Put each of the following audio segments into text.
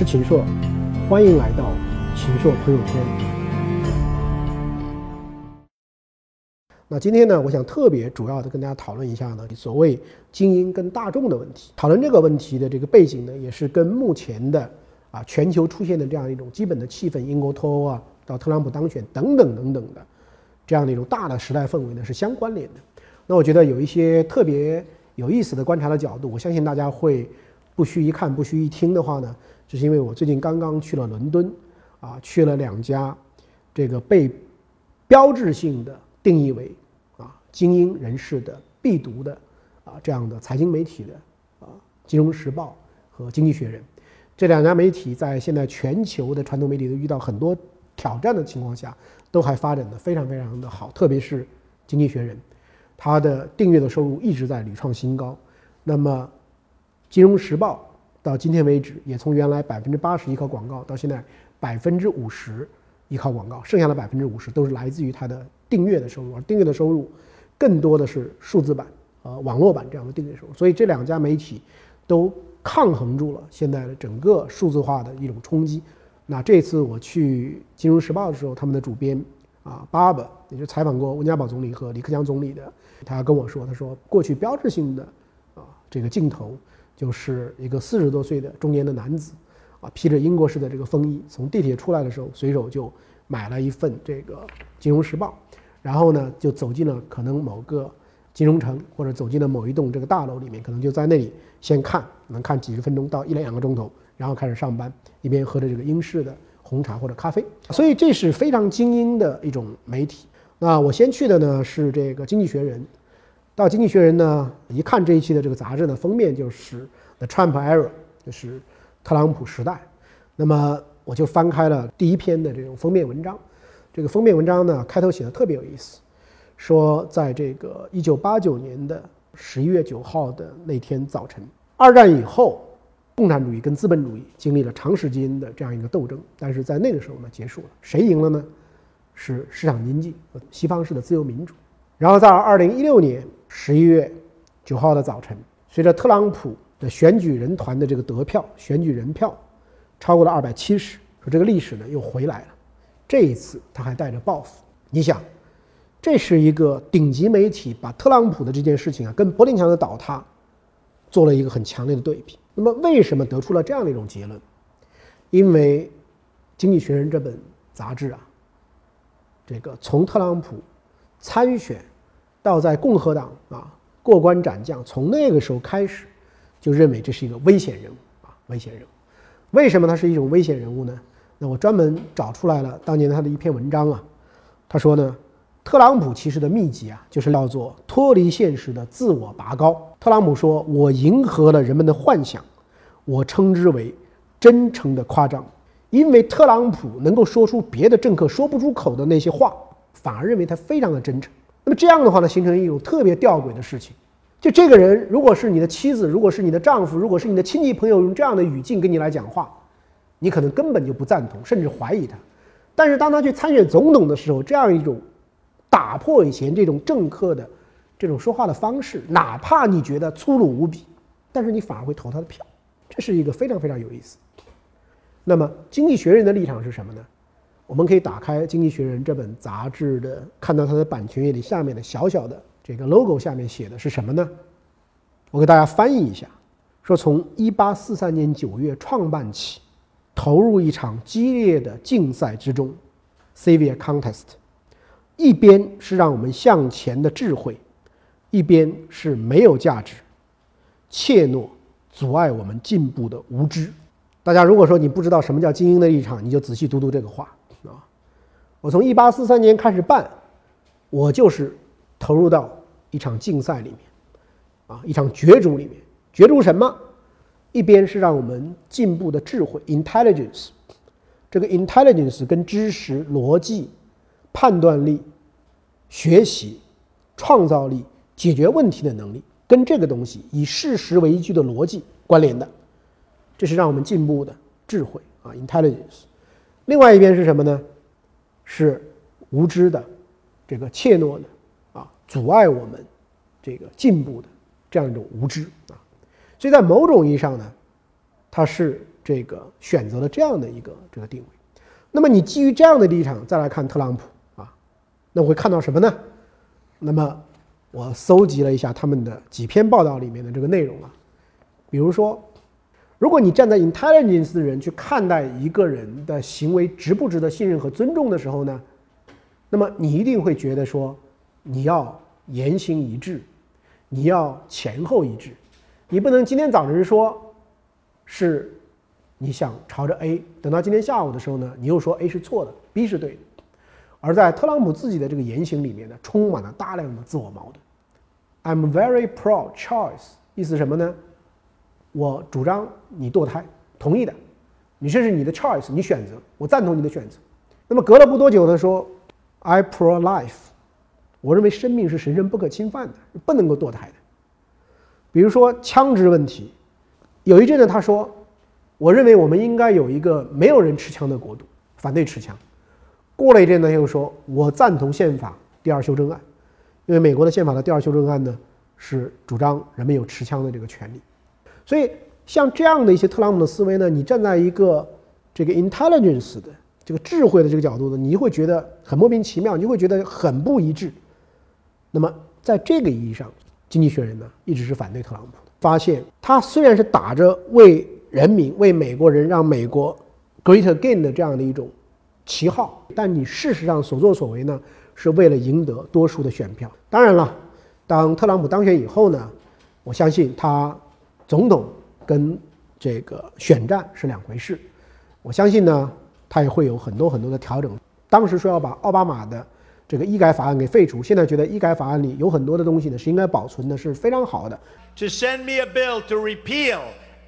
是秦朔，欢迎来到秦朔朋友圈。那今天呢，我想特别主要的跟大家讨论一下呢，所谓精英跟大众的问题。讨论这个问题的这个背景呢，也是跟目前的啊全球出现的这样一种基本的气氛，英国脱欧啊，到特朗普当选等等等等的这样的一种大的时代氛围呢是相关联的。那我觉得有一些特别有意思的观察的角度，我相信大家会不需一看不需一听的话呢。就是因为我最近刚刚去了伦敦，啊，去了两家这个被标志性的定义为啊精英人士的必读的啊这样的财经媒体的啊《金融时报》和《经济学人》这两家媒体，在现在全球的传统媒体都遇到很多挑战的情况下，都还发展的非常非常的好。特别是《经济学人》，它的订阅的收入一直在屡创新高。那么，《金融时报》。到今天为止，也从原来百分之八十依靠广告，到现在百分之五十依靠广告，剩下的百分之五十都是来自于它的订阅的收入，而订阅的收入更多的是数字版、呃网络版这样的订阅收入。所以这两家媒体都抗衡住了现在的整个数字化的一种冲击。那这次我去《金融时报》的时候，他们的主编啊，巴巴，也就采访过温家宝总理和李克强总理的，他跟我说，他说过去标志性的啊这个镜头。就是一个四十多岁的中年的男子，啊，披着英国式的这个风衣，从地铁出来的时候，随手就买了一份这个《金融时报》，然后呢，就走进了可能某个金融城，或者走进了某一栋这个大楼里面，可能就在那里先看，能看几十分钟到一两个钟头，然后开始上班，一边喝着这个英式的红茶或者咖啡。所以这是非常精英的一种媒体。那我先去的呢是这个《经济学人》。到《经济学人》呢，一看这一期的这个杂志的封面就是 The Trump Era，就是特朗普时代。那么我就翻开了第一篇的这种封面文章。这个封面文章呢，开头写的特别有意思，说在这个1989年的11月9号的那天早晨，二战以后，共产主义跟资本主义经历了长时间的这样一个斗争，但是在那个时候呢，结束了。谁赢了呢？是市场经济和西方式的自由民主。然后在2016年。十一月九号的早晨，随着特朗普的选举人团的这个得票，选举人票超过了二百七十，说这个历史呢又回来了。这一次他还带着报复。你想，这是一个顶级媒体把特朗普的这件事情啊，跟柏林墙的倒塌做了一个很强烈的对比。那么为什么得出了这样的一种结论？因为《经济学人》这本杂志啊，这个从特朗普参选。到在共和党啊过关斩将，从那个时候开始，就认为这是一个危险人物啊，危险人物。为什么他是一种危险人物呢？那我专门找出来了当年他的一篇文章啊。他说呢，特朗普其实的秘籍啊，就是叫做脱离现实的自我拔高。特朗普说：“我迎合了人们的幻想，我称之为真诚的夸张。”因为特朗普能够说出别的政客说不出口的那些话，反而认为他非常的真诚。那么这样的话呢，形成一种特别吊诡的事情，就这个人如果是你的妻子，如果是你的丈夫，如果是你的亲戚朋友，用这样的语境跟你来讲话，你可能根本就不赞同，甚至怀疑他。但是当他去参选总统的时候，这样一种打破以前这种政客的这种说话的方式，哪怕你觉得粗鲁无比，但是你反而会投他的票，这是一个非常非常有意思。那么《经济学人》的立场是什么呢？我们可以打开《经济学人》这本杂志的，看到它的版权页里下面的小小的这个 logo 下面写的是什么呢？我给大家翻译一下，说从1843年9月创办起，投入一场激烈的竞赛之中 s a v i o r Contest，一边是让我们向前的智慧，一边是没有价值、怯懦、阻碍我们进步的无知。大家如果说你不知道什么叫精英的立场，你就仔细读读这个话。我从一八四三年开始办，我就是投入到一场竞赛里面，啊，一场角逐里面。角逐什么？一边是让我们进步的智慧 （intelligence），这个 intelligence 跟知识、逻辑、判断力、学习、创造力、解决问题的能力，跟这个东西以事实为依据的逻辑关联的，这是让我们进步的智慧啊，intelligence。另外一边是什么呢？是无知的，这个怯懦的，啊，阻碍我们这个进步的这样一种无知啊，所以在某种意义上呢，它是这。这个选择了这样的一个这个定位。那么你基于这样的立场再来看特朗普啊，那我会看到什么呢？那么我搜集了一下他们的几篇报道里面的这个内容啊，比如说，如果你站在 intelligence 的人去看待一个人的行为值不值得信任和尊重的时候呢，那么你一定会觉得说，你要言行一致，你要前后一致，你不能今天早晨说是。你想朝着 A，等到今天下午的时候呢，你又说 A 是错的，B 是对的。而在特朗普自己的这个言行里面呢，充满了大量的自我矛盾。I'm very proud choice，意思什么呢？我主张你堕胎，同意的。你这是你的 choice，你选择，我赞同你的选择。那么隔了不多久，他说，I pro-life，我认为生命是神圣不可侵犯的，不能够堕胎的。比如说枪支问题，有一阵呢，他说。我认为我们应该有一个没有人持枪的国度，反对持枪。过了一阵呢，又说我赞同宪法第二修正案，因为美国的宪法的第二修正案呢是主张人们有持枪的这个权利。所以像这样的一些特朗普的思维呢，你站在一个这个 intelligence 的这个智慧的这个角度呢，你会觉得很莫名其妙，你会觉得很不一致。那么在这个意义上，经济学人呢一直是反对特朗普的。发现他虽然是打着为人民为美国人让美国 great again 的这样的一种旗号，但你事实上所作所为呢，是为了赢得多数的选票。当然了，当特朗普当选以后呢，我相信他总统跟这个选战是两回事。我相信呢，他也会有很多很多的调整。当时说要把奥巴马的这个医改法案给废除，现在觉得医改法案里有很多的东西呢是应该保存的，是非常好的。To send me a bill to repeal.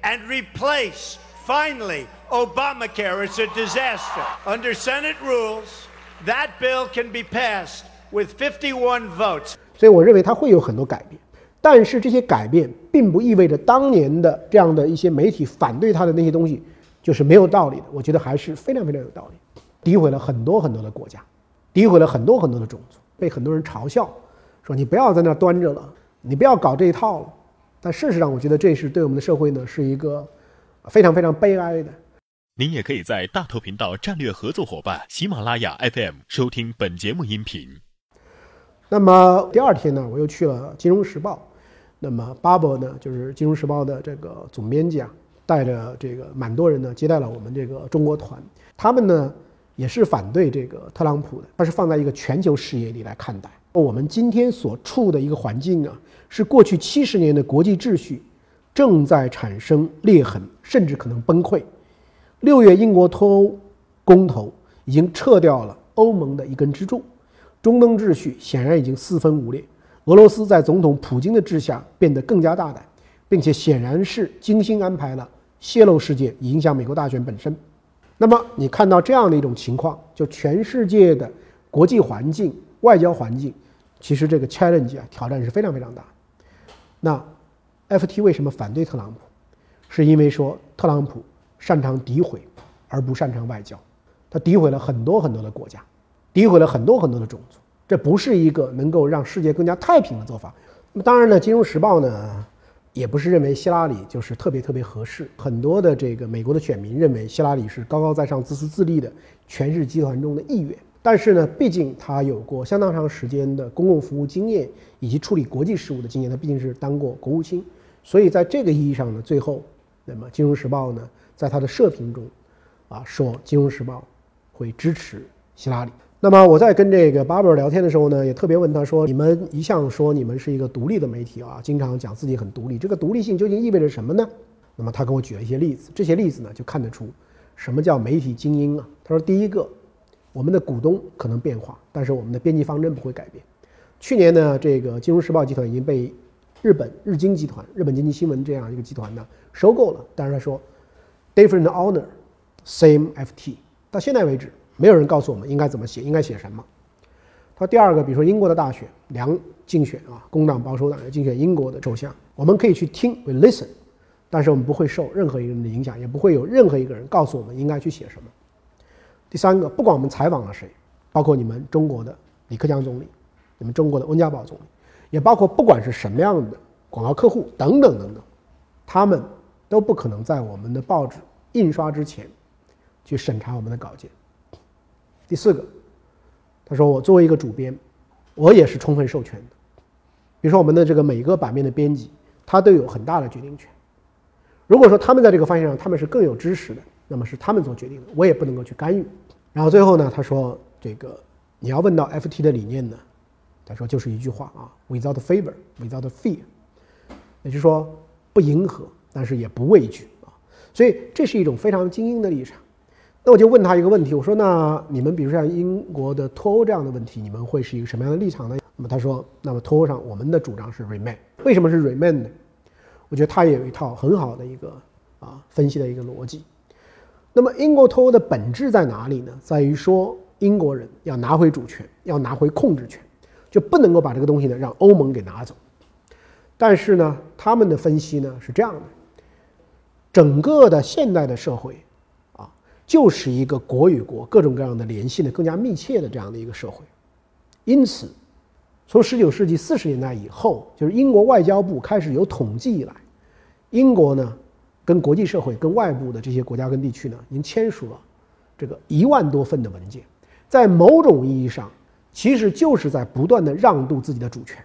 and replace finally Obamacare. It's a disaster. Under Senate rules, that bill can be passed with 51 votes. 所以我认为它会有很多改变，但是这些改变并不意味着当年的这样的一些媒体反对他的那些东西就是没有道理的。我觉得还是非常非常有道理，诋毁了很多很多的国家，诋毁了很多很多的种族，被很多人嘲笑，说你不要在那端着了，你不要搞这一套了。但事实上，我觉得这是对我们的社会呢，是一个非常非常悲哀的。您也可以在大头频道战略合作伙伴喜马拉雅 FM 收听本节目音频。那么第二天呢，我又去了《金融时报》，那么巴伯呢，就是《金融时报》的这个总编辑啊，带着这个蛮多人呢，接待了我们这个中国团。他们呢，也是反对这个特朗普的，他是放在一个全球视野里来看待我们今天所处的一个环境啊。是过去七十年的国际秩序正在产生裂痕，甚至可能崩溃。六月英国脱欧公投已经撤掉了欧盟的一根支柱，中东秩序显然已经四分五裂。俄罗斯在总统普京的治下变得更加大胆，并且显然是精心安排了泄露事件，影响美国大选本身。那么你看到这样的一种情况，就全世界的国际环境、外交环境，其实这个 challenge 啊挑战是非常非常大。那，FT 为什么反对特朗普？是因为说特朗普擅长诋毁，而不擅长外交。他诋毁了很多很多的国家，诋毁了很多很多的种族，这不是一个能够让世界更加太平的做法。那么当然呢，《金融时报》呢，也不是认为希拉里就是特别特别合适。很多的这个美国的选民认为希拉里是高高在上、自私自利的权势集团中的一员。但是呢，毕竟他有过相当长时间的公共服务经验以及处理国际事务的经验，他毕竟是当过国务卿，所以在这个意义上呢，最后，那么《金融时报》呢，在他的社评中，啊，说《金融时报》会支持希拉里。那么我在跟这个巴贝尔聊天的时候呢，也特别问他说：“你们一向说你们是一个独立的媒体啊，经常讲自己很独立，这个独立性究竟意味着什么呢？”那么他给我举了一些例子，这些例子呢，就看得出什么叫媒体精英啊。他说：“第一个。”我们的股东可能变化，但是我们的编辑方针不会改变。去年呢，这个金融时报集团已经被日本日经集团、日本经济新闻这样一个集团呢收购了。但是他说，different owner, same FT。到现在为止，没有人告诉我们应该怎么写，应该写什么。他，第二个，比如说英国的大选，梁竞选啊，工党保守党要竞选英国的首相，我们可以去听，we listen，但是我们不会受任何一个人的影响，也不会有任何一个人告诉我们应该去写什么。第三个，不管我们采访了谁，包括你们中国的李克强总理，你们中国的温家宝总理，也包括不管是什么样的广告客户等等等等，他们都不可能在我们的报纸印刷之前去审查我们的稿件。第四个，他说我作为一个主编，我也是充分授权的。比如说我们的这个每个版面的编辑，他都有很大的决定权。如果说他们在这个方向上他们是更有知识的，那么是他们做决定的，我也不能够去干预。然后最后呢，他说这个你要问到 FT 的理念呢，他说就是一句话啊，without favor, without fear，也就是说不迎合，但是也不畏惧啊。所以这是一种非常精英的立场。那我就问他一个问题，我说那你们比如像英国的脱欧这样的问题，你们会是一个什么样的立场呢？那么他说，那么脱欧上我们的主张是 remain。为什么是 remain 呢？我觉得他也有一套很好的一个啊分析的一个逻辑。那么英国脱欧的本质在哪里呢？在于说英国人要拿回主权，要拿回控制权，就不能够把这个东西呢让欧盟给拿走。但是呢，他们的分析呢是这样的：整个的现代的社会。就是一个国与国各种各样的联系呢更加密切的这样的一个社会，因此，从十九世纪四十年代以后，就是英国外交部开始有统计以来，英国呢跟国际社会、跟外部的这些国家跟地区呢，已经签署了这个一万多份的文件，在某种意义上，其实就是在不断的让渡自己的主权。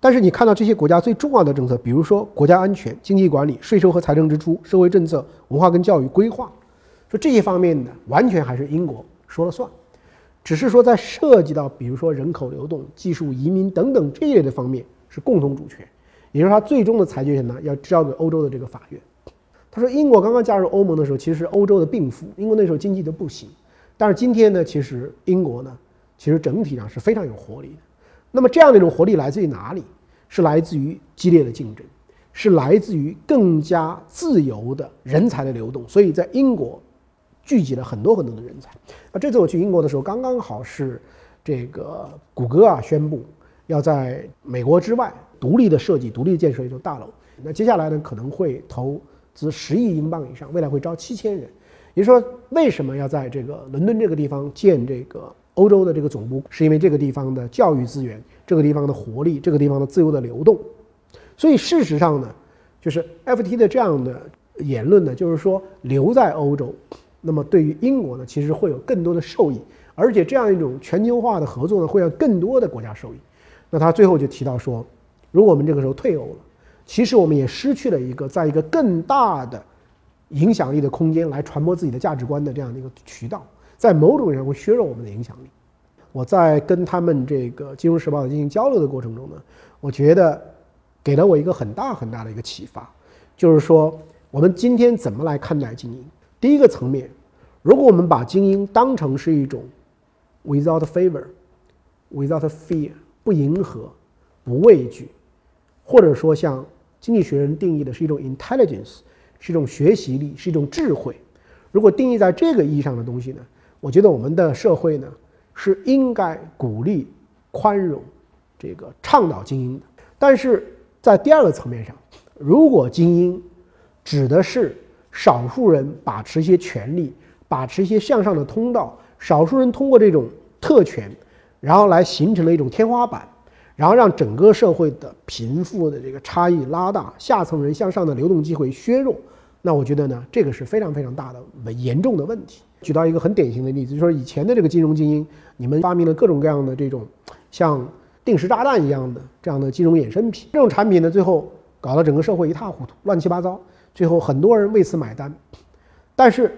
但是你看到这些国家最重要的政策，比如说国家安全、经济管理、税收和财政支出、社会政策、文化跟教育规划。说这些方面呢，完全还是英国说了算，只是说在涉及到比如说人口流动、技术移民等等这一类的方面是共同主权，也就是他最终的裁决权呢要交给欧洲的这个法院。他说，英国刚刚加入欧盟的时候，其实是欧洲的病夫，英国那时候经济都不行，但是今天呢，其实英国呢，其实整体上是非常有活力的。那么这样的一种活力来自于哪里？是来自于激烈的竞争，是来自于更加自由的人才的流动。所以在英国。聚集了很多很多的人才。那这次我去英国的时候，刚刚好是这个谷歌啊宣布要在美国之外独立的设计、独立建设一座大楼。那接下来呢，可能会投资十亿英镑以上，未来会招七千人。也就是说，为什么要在这个伦敦这个地方建这个欧洲的这个总部？是因为这个地方的教育资源、这个地方的活力、这个地方的自由的流动。所以事实上呢，就是 FT 的这样的言论呢，就是说留在欧洲。那么对于英国呢，其实会有更多的受益，而且这样一种全球化的合作呢，会让更多的国家受益。那他最后就提到说，如果我们这个时候退欧了，其实我们也失去了一个在一个更大的影响力的空间来传播自己的价值观的这样的一个渠道，在某种意义上会削弱我们的影响力。我在跟他们这个《金融时报》进行交流的过程中呢，我觉得给了我一个很大很大的一个启发，就是说我们今天怎么来看待精英？第一个层面，如果我们把精英当成是一种 without favor、without fear 不迎合、不畏惧，或者说像经济学人定义的是一种 intelligence，是一种学习力，是一种智慧。如果定义在这个意义上的东西呢，我觉得我们的社会呢是应该鼓励、宽容、这个倡导精英的。但是在第二个层面上，如果精英指的是少数人把持一些权利，把持一些向上的通道。少数人通过这种特权，然后来形成了一种天花板，然后让整个社会的贫富的这个差异拉大，下层人向上的流动机会削弱。那我觉得呢，这个是非常非常大的、严重的问题。举到一个很典型的例子，就是说以前的这个金融精英，你们发明了各种各样的这种像定时炸弹一样的这样的金融衍生品，这种产品呢，最后搞得整个社会一塌糊涂、乱七八糟。最后很多人为此买单，但是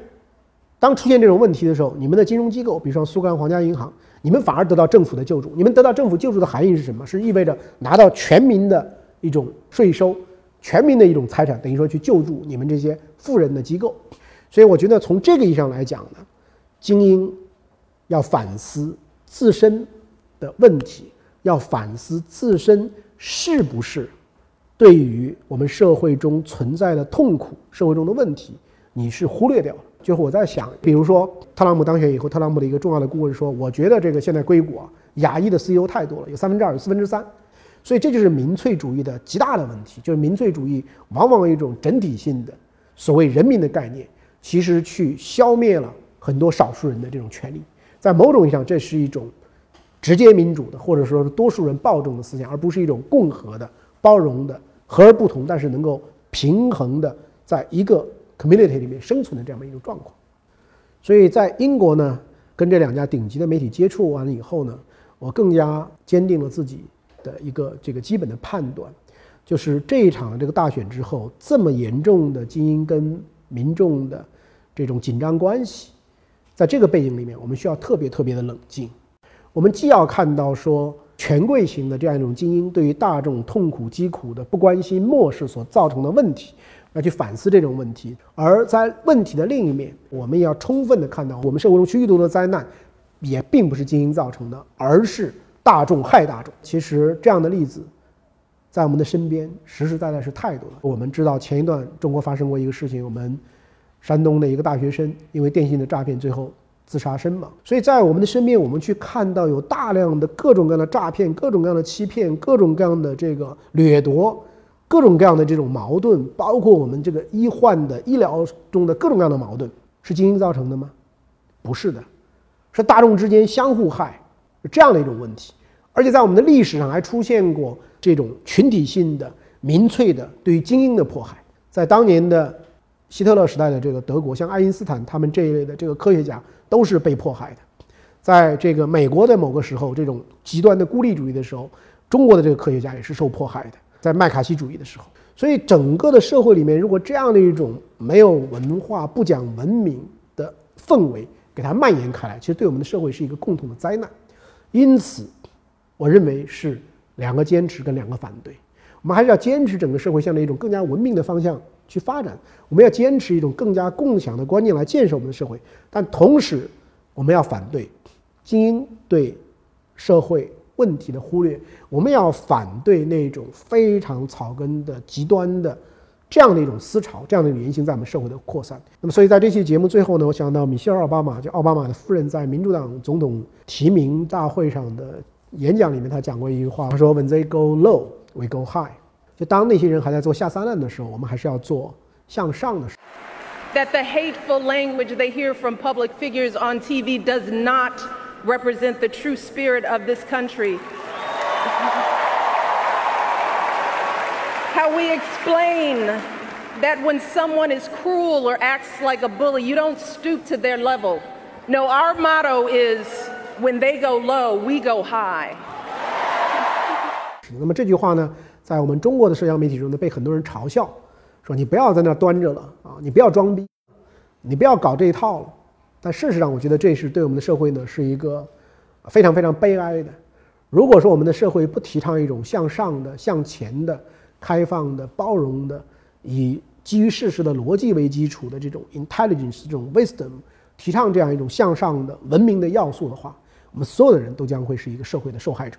当出现这种问题的时候，你们的金融机构，比如说苏格兰皇家银行，你们反而得到政府的救助。你们得到政府救助的含义是什么？是意味着拿到全民的一种税收，全民的一种财产，等于说去救助你们这些富人的机构。所以我觉得从这个意义上来讲呢，精英要反思自身的问题，要反思自身是不是。对于我们社会中存在的痛苦、社会中的问题，你是忽略掉。就是我在想，比如说特朗普当选以后，特朗普的一个重要的顾问说：“我觉得这个现在硅谷啊，亚裔的 CEO 太多了，有三分之二，有四分之三。”所以这就是民粹主义的极大的问题。就是民粹主义往往一种整体性的所谓人民的概念，其实去消灭了很多少数人的这种权利。在某种意义上，这是一种直接民主的，或者说是多数人暴政的思想，而不是一种共和的、包容的。和而不同，但是能够平衡的，在一个 community 里面生存的这样的一种状况。所以在英国呢，跟这两家顶级的媒体接触完了以后呢，我更加坚定了自己的一个这个基本的判断，就是这一场这个大选之后，这么严重的精英跟民众的这种紧张关系，在这个背景里面，我们需要特别特别的冷静。我们既要看到说权贵型的这样一种精英对于大众痛苦疾苦的不关心漠视所造成的问题。要去反思这种问题，而在问题的另一面，我们也要充分的看到，我们社会中许多的灾难，也并不是精英造成的，而是大众害大众。其实这样的例子，在我们的身边实实在在是太多了。我们知道前一段中国发生过一个事情，我们山东的一个大学生因为电信的诈骗最后自杀身亡。所以在我们的身边，我们去看到有大量的各种各样的诈骗、各种各样的欺骗、各种各样的这个掠夺。各种各样的这种矛盾，包括我们这个医患的医疗中的各种各样的矛盾，是精英造成的吗？不是的，是大众之间相互害，是这样的一种问题。而且在我们的历史上还出现过这种群体性的民粹的对于精英的迫害。在当年的希特勒时代的这个德国，像爱因斯坦他们这一类的这个科学家都是被迫害的。在这个美国的某个时候，这种极端的孤立主义的时候，中国的这个科学家也是受迫害的。在麦卡锡主义的时候，所以整个的社会里面，如果这样的一种没有文化、不讲文明的氛围给它蔓延开来，其实对我们的社会是一个共同的灾难。因此，我认为是两个坚持跟两个反对。我们还是要坚持整个社会向着一种更加文明的方向去发展，我们要坚持一种更加共享的观念来建设我们的社会。但同时，我们要反对精英对社会。问题的忽略，我们要反对那种非常草根的极端的这样的一种思潮，这样的一种言行在我们社会的扩散。那么，所以在这期节目最后呢，我想到米歇尔·奥巴马，就奥巴马的夫人在民主党总统提名大会上的演讲里面，他讲过一句话，他说：“When they go low, we go high。”就当那些人还在做下三滥的时候，我们还是要做向上的。That the hateful language they hear from public figures on TV does not. represent the true spirit of this country. How we explain that when someone is cruel or acts like a bully, you don't stoop to their level. No, our motto is when they go low, we go high. 那么这句话呢，在我们中国的社交媒体中呢，被很多人嘲笑，说你不要在那端着了啊，你不要装逼，你不要搞这一套了。 但事实上，我觉得这是对我们的社会呢，是一个非常非常悲哀的。如果说我们的社会不提倡一种向上的、向前的、开放的、包容的，以基于事实的逻辑为基础的这种 intelligence、这种 wisdom，提倡这样一种向上的文明的要素的话，我们所有的人都将会是一个社会的受害者。